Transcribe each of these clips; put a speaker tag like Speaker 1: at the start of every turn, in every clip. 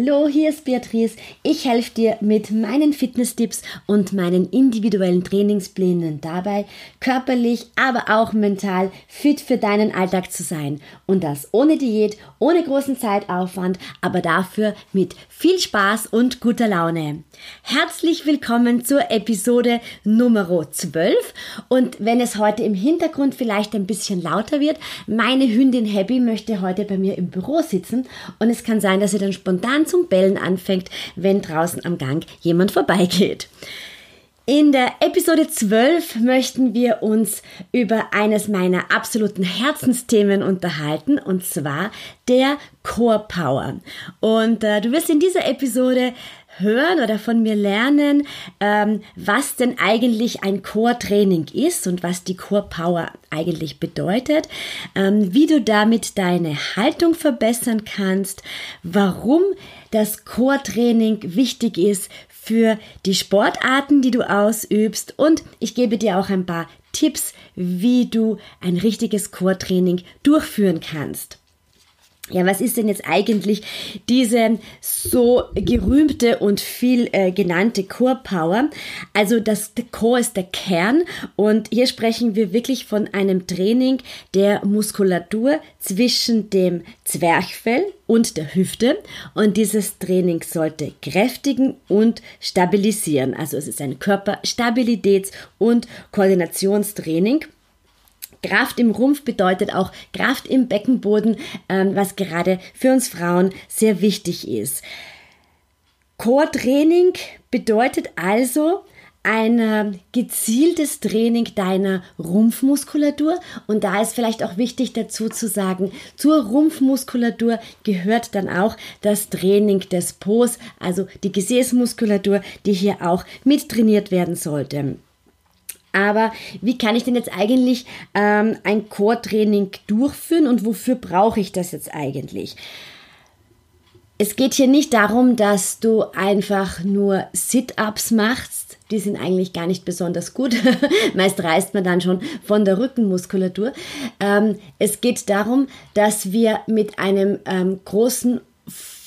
Speaker 1: Hallo, hier ist Beatrice. Ich helfe dir mit meinen Fitnesstipps und meinen individuellen Trainingsplänen dabei, körperlich, aber auch mental fit für deinen Alltag zu sein. Und das ohne Diät, ohne großen Zeitaufwand, aber dafür mit viel Spaß und guter Laune. Herzlich willkommen zur Episode Nummer 12. Und wenn es heute im Hintergrund vielleicht ein bisschen lauter wird, meine Hündin Happy möchte heute bei mir im Büro sitzen und es kann sein, dass sie dann spontan an zum Bellen anfängt, wenn draußen am Gang jemand vorbeigeht. In der Episode 12 möchten wir uns über eines meiner absoluten Herzensthemen unterhalten, und zwar der Core Power. Und äh, du wirst in dieser Episode hören oder von mir lernen, ähm, was denn eigentlich ein Core-Training ist und was die Core-Power eigentlich bedeutet, ähm, wie du damit deine Haltung verbessern kannst, warum das Core-Training wichtig ist für die Sportarten, die du ausübst und ich gebe dir auch ein paar Tipps, wie du ein richtiges Core-Training durchführen kannst. Ja, was ist denn jetzt eigentlich diese so gerühmte und viel äh, genannte Core Power? Also das Core ist der Kern und hier sprechen wir wirklich von einem Training der Muskulatur zwischen dem Zwerchfell und der Hüfte und dieses Training sollte kräftigen und stabilisieren. Also es ist ein Körperstabilitäts- und Koordinationstraining. Kraft im Rumpf bedeutet auch Kraft im Beckenboden, ähm, was gerade für uns Frauen sehr wichtig ist. Core-Training bedeutet also, ein gezieltes Training deiner Rumpfmuskulatur. Und da ist vielleicht auch wichtig dazu zu sagen, zur Rumpfmuskulatur gehört dann auch das Training des Po's, also die Gesäßmuskulatur, die hier auch mit trainiert werden sollte. Aber wie kann ich denn jetzt eigentlich ähm, ein Core-Training durchführen und wofür brauche ich das jetzt eigentlich? Es geht hier nicht darum, dass du einfach nur Sit-ups machst. Die sind eigentlich gar nicht besonders gut. Meist reißt man dann schon von der Rückenmuskulatur. Ähm, es geht darum, dass wir mit einem ähm, großen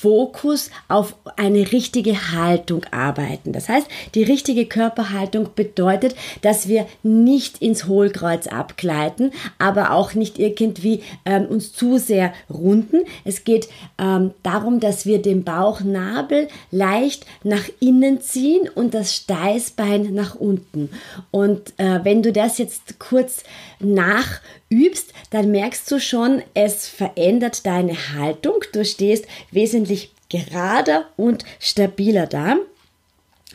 Speaker 1: Fokus auf eine richtige Haltung arbeiten. Das heißt, die richtige Körperhaltung bedeutet, dass wir nicht ins Hohlkreuz abgleiten, aber auch nicht irgendwie ähm, uns zu sehr runden. Es geht ähm, darum, dass wir den Bauchnabel leicht nach innen ziehen und das Steißbein nach unten. Und äh, wenn du das jetzt kurz nachübst, dann merkst du schon, es verändert deine Haltung. Du stehst wesentlich gerader und stabiler da.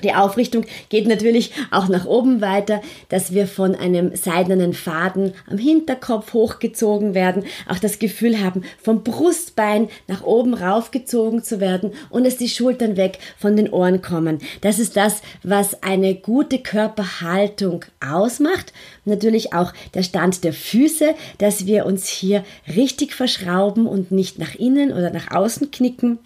Speaker 1: Die Aufrichtung geht natürlich auch nach oben weiter, dass wir von einem seidenen Faden am Hinterkopf hochgezogen werden, auch das Gefühl haben, vom Brustbein nach oben raufgezogen zu werden und dass die Schultern weg von den Ohren kommen. Das ist das, was eine gute Körperhaltung ausmacht. Natürlich auch der Stand der Füße, dass wir uns hier richtig verschrauben und nicht nach innen oder nach außen knicken.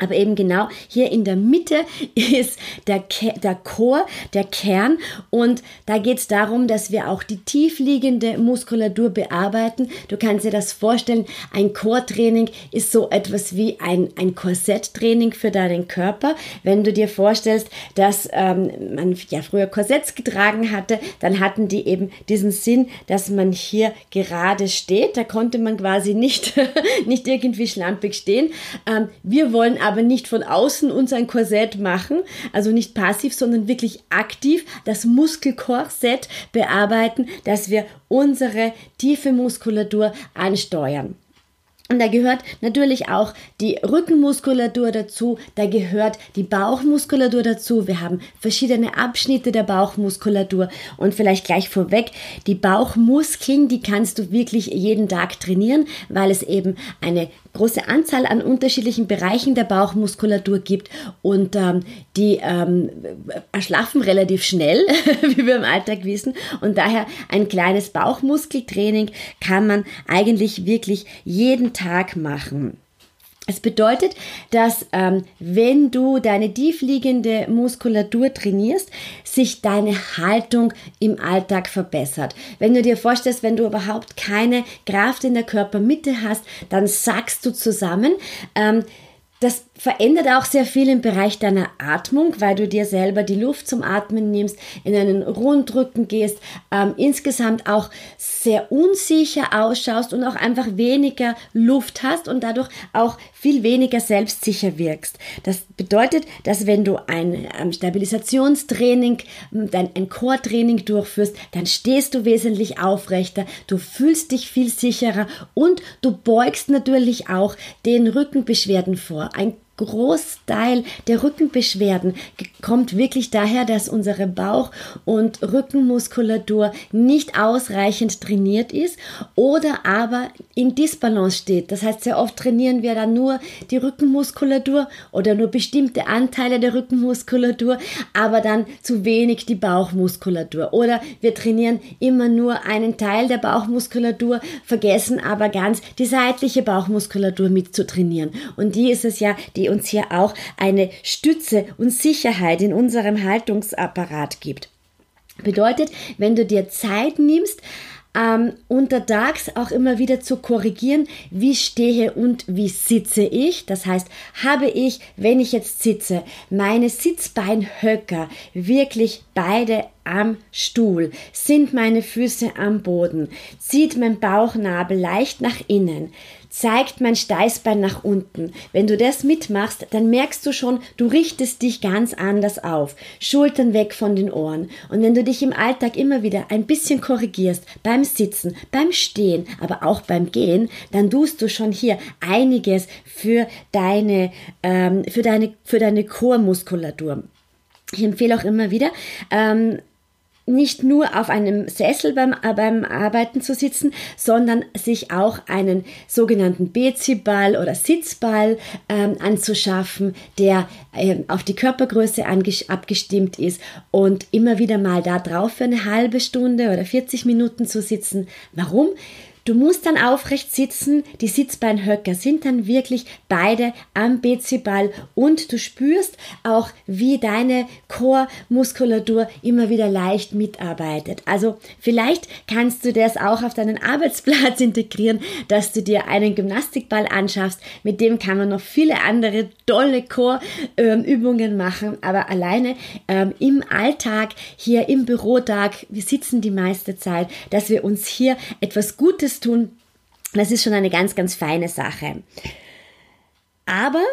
Speaker 1: Aber eben genau hier in der Mitte ist der, der Chor, der Kern. Und da geht es darum, dass wir auch die tiefliegende Muskulatur bearbeiten. Du kannst dir das vorstellen, ein Chortraining ist so etwas wie ein, ein Korsetttraining für deinen Körper. Wenn du dir vorstellst, dass ähm, man ja früher Korsetts getragen hatte, dann hatten die eben diesen Sinn, dass man hier gerade steht. Da konnte man quasi nicht, nicht irgendwie schlampig stehen. Ähm, wir wollen aber aber nicht von außen uns ein Korsett machen, also nicht passiv, sondern wirklich aktiv das Muskelkorsett bearbeiten, dass wir unsere tiefe Muskulatur ansteuern. Und da gehört natürlich auch die Rückenmuskulatur dazu, da gehört die Bauchmuskulatur dazu. Wir haben verschiedene Abschnitte der Bauchmuskulatur und vielleicht gleich vorweg, die Bauchmuskeln, die kannst du wirklich jeden Tag trainieren, weil es eben eine große Anzahl an unterschiedlichen Bereichen der Bauchmuskulatur gibt und ähm, die ähm, erschlaffen relativ schnell, wie wir im Alltag wissen. Und daher ein kleines Bauchmuskeltraining kann man eigentlich wirklich jeden Tag machen. Es bedeutet, dass ähm, wenn du deine tiefliegende Muskulatur trainierst, sich deine Haltung im Alltag verbessert. Wenn du dir vorstellst, wenn du überhaupt keine Kraft in der Körpermitte hast, dann sackst du zusammen. Ähm, das verändert auch sehr viel im Bereich deiner Atmung, weil du dir selber die Luft zum Atmen nimmst, in einen Rundrücken gehst, ähm, insgesamt auch sehr unsicher ausschaust und auch einfach weniger Luft hast und dadurch auch viel weniger selbstsicher wirkst. Das bedeutet, dass wenn du ein ähm, Stabilisationstraining, ähm, dein, ein Core-Training durchführst, dann stehst du wesentlich aufrechter, du fühlst dich viel sicherer und du beugst natürlich auch den Rückenbeschwerden vor. Ein Großteil der Rückenbeschwerden kommt wirklich daher, dass unsere Bauch- und Rückenmuskulatur nicht ausreichend trainiert ist oder aber in Disbalance steht. Das heißt, sehr oft trainieren wir dann nur die Rückenmuskulatur oder nur bestimmte Anteile der Rückenmuskulatur, aber dann zu wenig die Bauchmuskulatur. Oder wir trainieren immer nur einen Teil der Bauchmuskulatur, vergessen aber ganz die seitliche Bauchmuskulatur mit zu trainieren. Und die ist es ja, die uns hier auch eine Stütze und Sicherheit in unserem Haltungsapparat gibt. Bedeutet, wenn du dir Zeit nimmst, ähm, untertags auch immer wieder zu korrigieren, wie stehe und wie sitze ich. Das heißt, habe ich, wenn ich jetzt sitze, meine Sitzbeinhöcker wirklich beide am Stuhl? Sind meine Füße am Boden? Zieht mein Bauchnabel leicht nach innen? Zeigt mein Steißbein nach unten. Wenn du das mitmachst, dann merkst du schon, du richtest dich ganz anders auf. Schultern weg von den Ohren. Und wenn du dich im Alltag immer wieder ein bisschen korrigierst, beim Sitzen, beim Stehen, aber auch beim Gehen, dann tust du schon hier einiges für deine, ähm, für deine, für deine Chormuskulatur. Ich empfehle auch immer wieder, ähm, nicht nur auf einem Sessel beim, äh, beim Arbeiten zu sitzen, sondern sich auch einen sogenannten Beziball oder Sitzball ähm, anzuschaffen, der ähm, auf die Körpergröße abgestimmt ist und immer wieder mal da drauf für eine halbe Stunde oder 40 Minuten zu sitzen. Warum? Du musst dann aufrecht sitzen, die Sitzbeinhöcker sind dann wirklich beide am Beziball und du spürst auch, wie deine Chormuskulatur immer wieder leicht mitarbeitet. Also vielleicht kannst du das auch auf deinen Arbeitsplatz integrieren, dass du dir einen Gymnastikball anschaffst, mit dem kann man noch viele andere tolle Chorübungen machen, aber alleine ähm, im Alltag, hier im Bürotag, wir sitzen die meiste Zeit, dass wir uns hier etwas Gutes Tun, das ist schon eine ganz, ganz feine Sache. Aber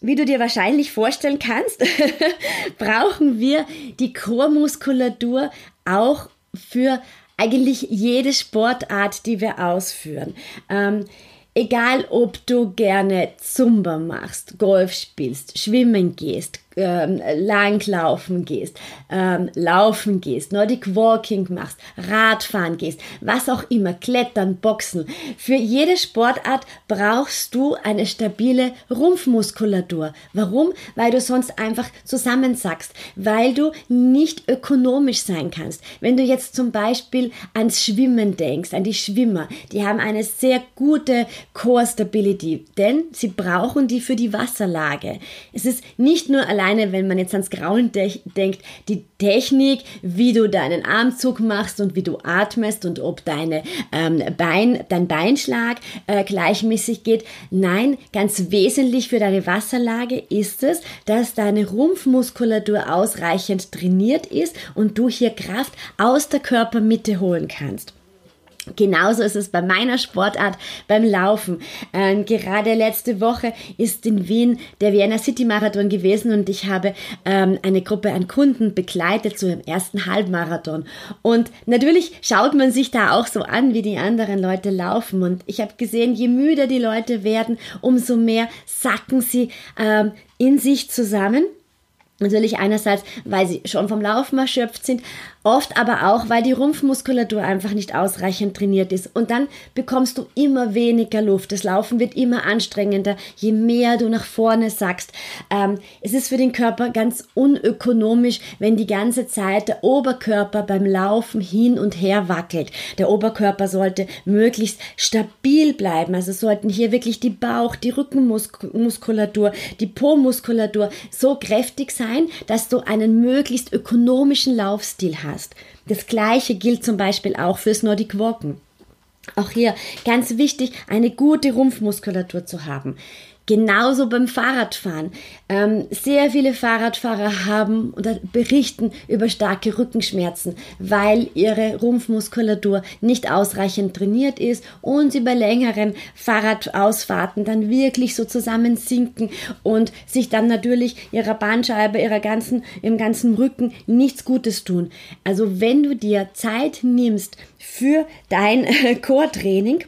Speaker 1: wie du dir wahrscheinlich vorstellen kannst, brauchen wir die Chormuskulatur auch für eigentlich jede Sportart, die wir ausführen. Ähm, egal, ob du gerne Zumba machst, Golf spielst, schwimmen gehst, ähm, Langlaufen gehst, ähm, Laufen gehst, Nordic Walking machst, Radfahren gehst, was auch immer, Klettern, Boxen. Für jede Sportart brauchst du eine stabile Rumpfmuskulatur. Warum? Weil du sonst einfach zusammensackst, weil du nicht ökonomisch sein kannst. Wenn du jetzt zum Beispiel ans Schwimmen denkst, an die Schwimmer, die haben eine sehr gute Core Stability, denn sie brauchen die für die Wasserlage. Es ist nicht nur allein alleine, wenn man jetzt ans Grauen de denkt, die Technik, wie du deinen Armzug machst und wie du atmest und ob deine, ähm, Bein, dein Beinschlag äh, gleichmäßig geht. Nein, ganz wesentlich für deine Wasserlage ist es, dass deine Rumpfmuskulatur ausreichend trainiert ist und du hier Kraft aus der Körpermitte holen kannst. Genauso ist es bei meiner Sportart, beim Laufen. Ähm, gerade letzte Woche ist in Wien der Vienna City Marathon gewesen und ich habe ähm, eine Gruppe an Kunden begleitet zu dem ersten Halbmarathon. Und natürlich schaut man sich da auch so an, wie die anderen Leute laufen. Und ich habe gesehen, je müder die Leute werden, umso mehr sacken sie ähm, in sich zusammen. Natürlich einerseits, weil sie schon vom Laufen erschöpft sind, Oft aber auch, weil die Rumpfmuskulatur einfach nicht ausreichend trainiert ist. Und dann bekommst du immer weniger Luft. Das Laufen wird immer anstrengender, je mehr du nach vorne sackst. Ähm, es ist für den Körper ganz unökonomisch, wenn die ganze Zeit der Oberkörper beim Laufen hin und her wackelt. Der Oberkörper sollte möglichst stabil bleiben. Also sollten hier wirklich die Bauch, die Rückenmuskulatur, die Po-Muskulatur so kräftig sein, dass du einen möglichst ökonomischen Laufstil hast hast. Das gleiche gilt zum Beispiel auch fürs Nordic Walken. Auch hier ganz wichtig, eine gute Rumpfmuskulatur zu haben. Genauso beim Fahrradfahren. Ähm, sehr viele Fahrradfahrer haben oder berichten über starke Rückenschmerzen, weil ihre Rumpfmuskulatur nicht ausreichend trainiert ist und sie bei längeren Fahrradausfahrten dann wirklich so zusammensinken und sich dann natürlich ihrer Bandscheibe, ihrer ganzen, im ganzen Rücken nichts Gutes tun. Also wenn du dir Zeit nimmst für dein Core-Training,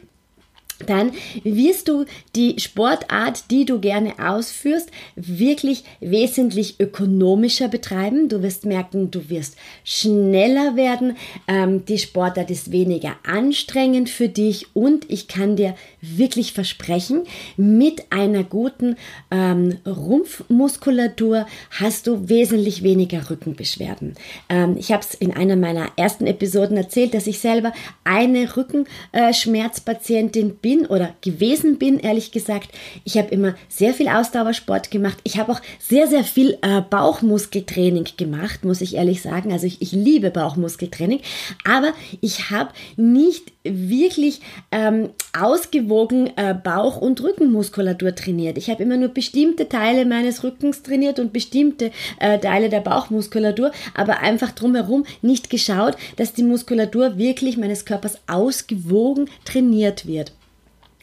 Speaker 1: dann wirst du die Sportart, die du gerne ausführst, wirklich wesentlich ökonomischer betreiben. Du wirst merken, du wirst schneller werden. Ähm, die Sportart ist weniger anstrengend für dich und ich kann dir wirklich versprechen, mit einer guten ähm, Rumpfmuskulatur hast du wesentlich weniger Rückenbeschwerden. Ähm, ich habe es in einer meiner ersten Episoden erzählt, dass ich selber eine Rückenschmerzpatientin bin bin oder gewesen bin, ehrlich gesagt. Ich habe immer sehr viel Ausdauersport gemacht. Ich habe auch sehr, sehr viel äh, Bauchmuskeltraining gemacht, muss ich ehrlich sagen. Also ich, ich liebe Bauchmuskeltraining, aber ich habe nicht wirklich ähm, ausgewogen äh, Bauch- und Rückenmuskulatur trainiert. Ich habe immer nur bestimmte Teile meines Rückens trainiert und bestimmte äh, Teile der Bauchmuskulatur, aber einfach drumherum nicht geschaut, dass die Muskulatur wirklich meines Körpers ausgewogen trainiert wird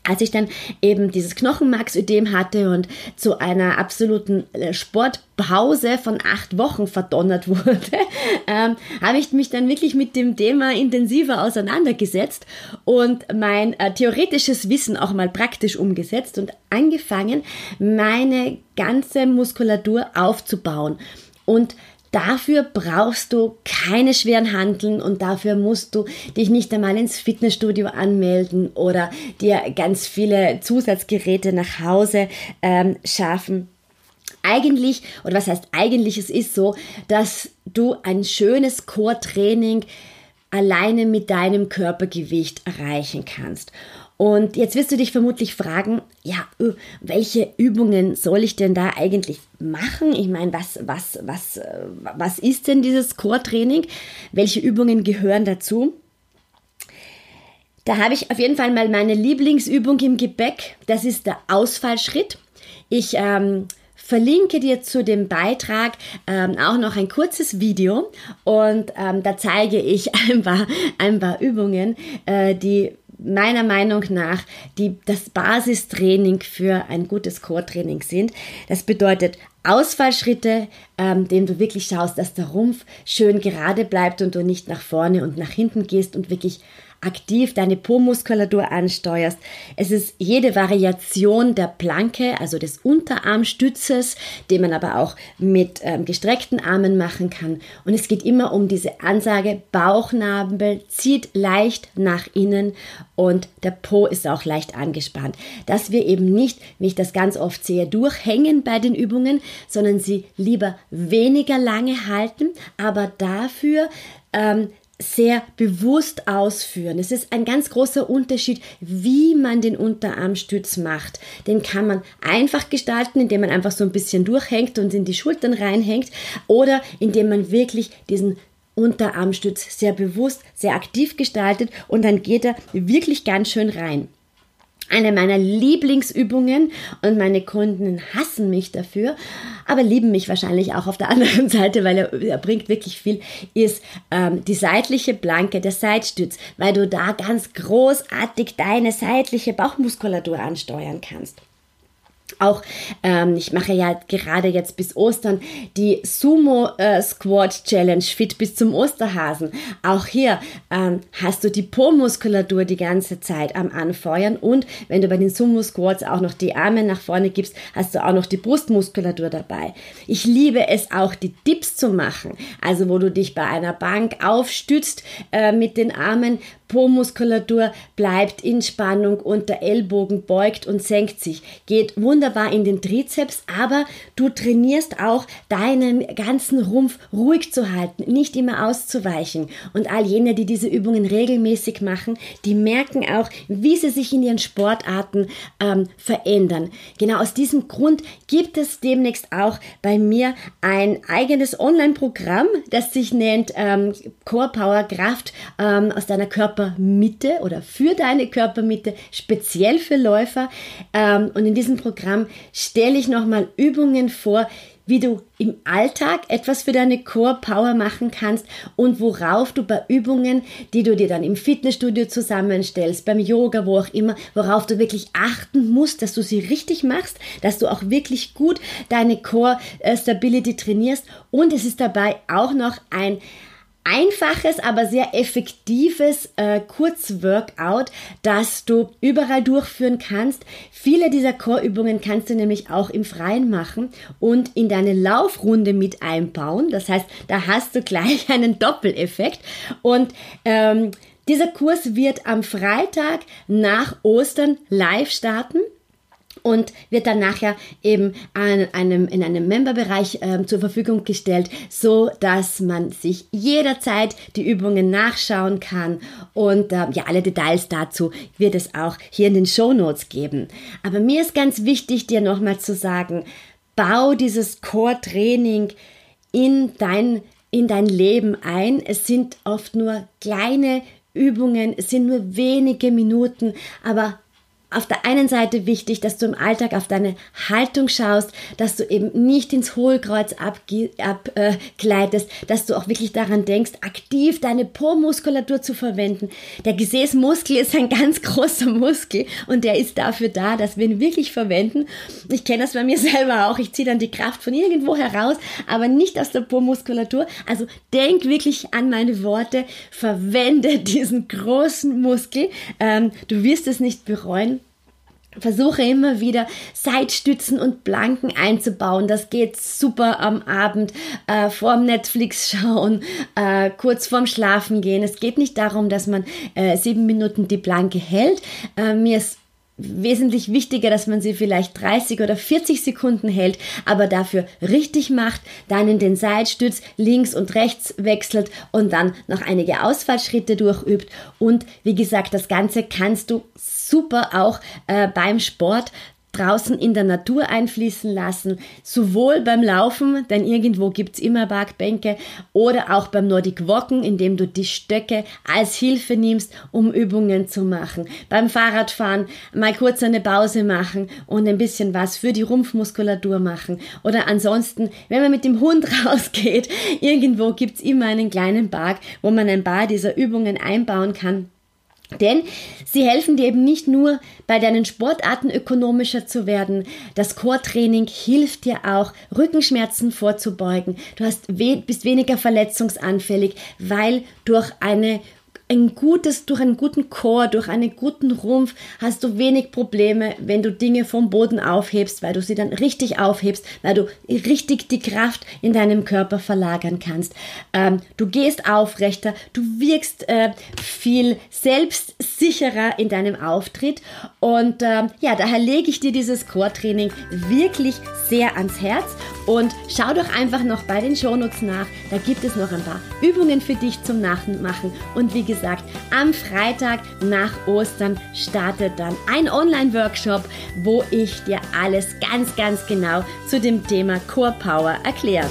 Speaker 1: als ich dann eben dieses Knochenmarksödem hatte und zu einer absoluten äh, Sportpause von acht Wochen verdonnert wurde, ähm, habe ich mich dann wirklich mit dem Thema intensiver auseinandergesetzt und mein äh, theoretisches Wissen auch mal praktisch umgesetzt und angefangen, meine ganze Muskulatur aufzubauen. Und Dafür brauchst du keine schweren Handeln und dafür musst du dich nicht einmal ins Fitnessstudio anmelden oder dir ganz viele Zusatzgeräte nach Hause ähm, schaffen. Eigentlich, oder was heißt eigentlich, es ist so, dass du ein schönes Core-Training alleine mit deinem Körpergewicht erreichen kannst. Und jetzt wirst du dich vermutlich fragen, ja, äh, welche Übungen soll ich denn da eigentlich machen? Ich meine, was, was, was, äh, was ist denn dieses Core-Training? Welche Übungen gehören dazu? Da habe ich auf jeden Fall mal meine Lieblingsübung im Gepäck. Das ist der Ausfallschritt. Ich ähm, verlinke dir zu dem Beitrag ähm, auch noch ein kurzes Video und ähm, da zeige ich ein paar, ein paar Übungen, äh, die meiner Meinung nach die, das Basistraining für ein gutes Core-Training sind. Das bedeutet Ausfallschritte, ähm, dem du wirklich schaust, dass der Rumpf schön gerade bleibt und du nicht nach vorne und nach hinten gehst und wirklich aktiv deine Po-Muskulatur ansteuerst. Es ist jede Variation der Planke, also des Unterarmstützes, den man aber auch mit ähm, gestreckten Armen machen kann. Und es geht immer um diese Ansage, Bauchnabel zieht leicht nach innen und der Po ist auch leicht angespannt. Dass wir eben nicht, wie ich das ganz oft sehe, durchhängen bei den Übungen, sondern sie lieber weniger lange halten, aber dafür ähm, sehr bewusst ausführen. Es ist ein ganz großer Unterschied, wie man den Unterarmstütz macht. Den kann man einfach gestalten, indem man einfach so ein bisschen durchhängt und in die Schultern reinhängt oder indem man wirklich diesen Unterarmstütz sehr bewusst, sehr aktiv gestaltet und dann geht er wirklich ganz schön rein. Eine meiner Lieblingsübungen und meine Kunden hassen mich dafür, aber lieben mich wahrscheinlich auch auf der anderen Seite, weil er, er bringt wirklich viel, ist ähm, die seitliche Planke, der Seitstütz, weil du da ganz großartig deine seitliche Bauchmuskulatur ansteuern kannst. Auch ähm, ich mache ja gerade jetzt bis Ostern die Sumo äh, Squat Challenge fit bis zum Osterhasen. Auch hier ähm, hast du die Po-Muskulatur die ganze Zeit am Anfeuern und wenn du bei den Sumo Squats auch noch die Arme nach vorne gibst, hast du auch noch die Brustmuskulatur dabei. Ich liebe es auch, die Dips zu machen, also wo du dich bei einer Bank aufstützt äh, mit den Armen, Po-Muskulatur bleibt in Spannung und der Ellbogen beugt und senkt sich. Geht wunderbar in den Trizeps, aber du trainierst auch deinen ganzen Rumpf ruhig zu halten, nicht immer auszuweichen. Und all jene, die diese Übungen regelmäßig machen, die merken auch, wie sie sich in ihren Sportarten ähm, verändern. Genau aus diesem Grund gibt es demnächst auch bei mir ein eigenes Online-Programm, das sich nennt ähm, Core Power Kraft ähm, aus deiner Körper Körpermitte oder für deine Körpermitte, speziell für Läufer. Ähm, und in diesem Programm stelle ich nochmal Übungen vor, wie du im Alltag etwas für deine Core Power machen kannst und worauf du bei Übungen, die du dir dann im Fitnessstudio zusammenstellst, beim Yoga, wo auch immer, worauf du wirklich achten musst, dass du sie richtig machst, dass du auch wirklich gut deine Core Stability trainierst und es ist dabei auch noch ein einfaches, aber sehr effektives äh, Kurzworkout, das du überall durchführen kannst. Viele dieser Core-Übungen kannst du nämlich auch im Freien machen und in deine Laufrunde mit einbauen. Das heißt, da hast du gleich einen Doppeleffekt und ähm, dieser Kurs wird am Freitag nach Ostern live starten und wird dann nachher eben an einem, in einem Memberbereich äh, zur Verfügung gestellt, so dass man sich jederzeit die Übungen nachschauen kann und äh, ja, alle Details dazu wird es auch hier in den Show Notes geben. Aber mir ist ganz wichtig, dir nochmal zu sagen, bau dieses Core-Training in dein, in dein Leben ein. Es sind oft nur kleine Übungen, es sind nur wenige Minuten, aber auf der einen Seite wichtig, dass du im Alltag auf deine Haltung schaust, dass du eben nicht ins Hohlkreuz abgleitest, äh, dass du auch wirklich daran denkst, aktiv deine Po-Muskulatur zu verwenden. Der Gesäßmuskel ist ein ganz großer Muskel und der ist dafür da, dass wir ihn wirklich verwenden. Ich kenne das bei mir selber auch. Ich ziehe dann die Kraft von irgendwo heraus, aber nicht aus der Po-Muskulatur. Also denk wirklich an meine Worte, verwende diesen großen Muskel. Ähm, du wirst es nicht bereuen. Versuche immer wieder Seitstützen und Planken einzubauen. Das geht super am Abend, äh, vorm Netflix schauen, äh, kurz vorm Schlafen gehen. Es geht nicht darum, dass man äh, sieben Minuten die Planke hält. Äh, mir ist wesentlich wichtiger, dass man sie vielleicht 30 oder 40 Sekunden hält, aber dafür richtig macht, dann in den Seitstütz links und rechts wechselt und dann noch einige Ausfallschritte durchübt. Und wie gesagt, das Ganze kannst du super auch äh, beim Sport draußen in der Natur einfließen lassen, sowohl beim Laufen, denn irgendwo gibt es immer Parkbänke, oder auch beim Nordic Walken, indem du die Stöcke als Hilfe nimmst, um Übungen zu machen. Beim Fahrradfahren mal kurz eine Pause machen und ein bisschen was für die Rumpfmuskulatur machen. Oder ansonsten, wenn man mit dem Hund rausgeht, irgendwo gibt es immer einen kleinen Park, wo man ein paar dieser Übungen einbauen kann denn sie helfen dir eben nicht nur bei deinen Sportarten ökonomischer zu werden. Das Core-Training hilft dir auch, Rückenschmerzen vorzubeugen. Du hast we bist weniger verletzungsanfällig, weil durch eine ein gutes, durch einen guten Chor, durch einen guten Rumpf hast du wenig Probleme, wenn du Dinge vom Boden aufhebst, weil du sie dann richtig aufhebst, weil du richtig die Kraft in deinem Körper verlagern kannst. Ähm, du gehst aufrechter, du wirkst äh, viel selbstsicherer in deinem Auftritt und ähm, ja, daher lege ich dir dieses Core-Training wirklich sehr ans Herz und schau doch einfach noch bei den Shownotes nach, da gibt es noch ein paar Übungen für dich zum Nachmachen und wie gesagt, am Freitag nach Ostern startet dann ein Online-Workshop, wo ich dir alles ganz, ganz genau zu dem Thema Core Power erkläre.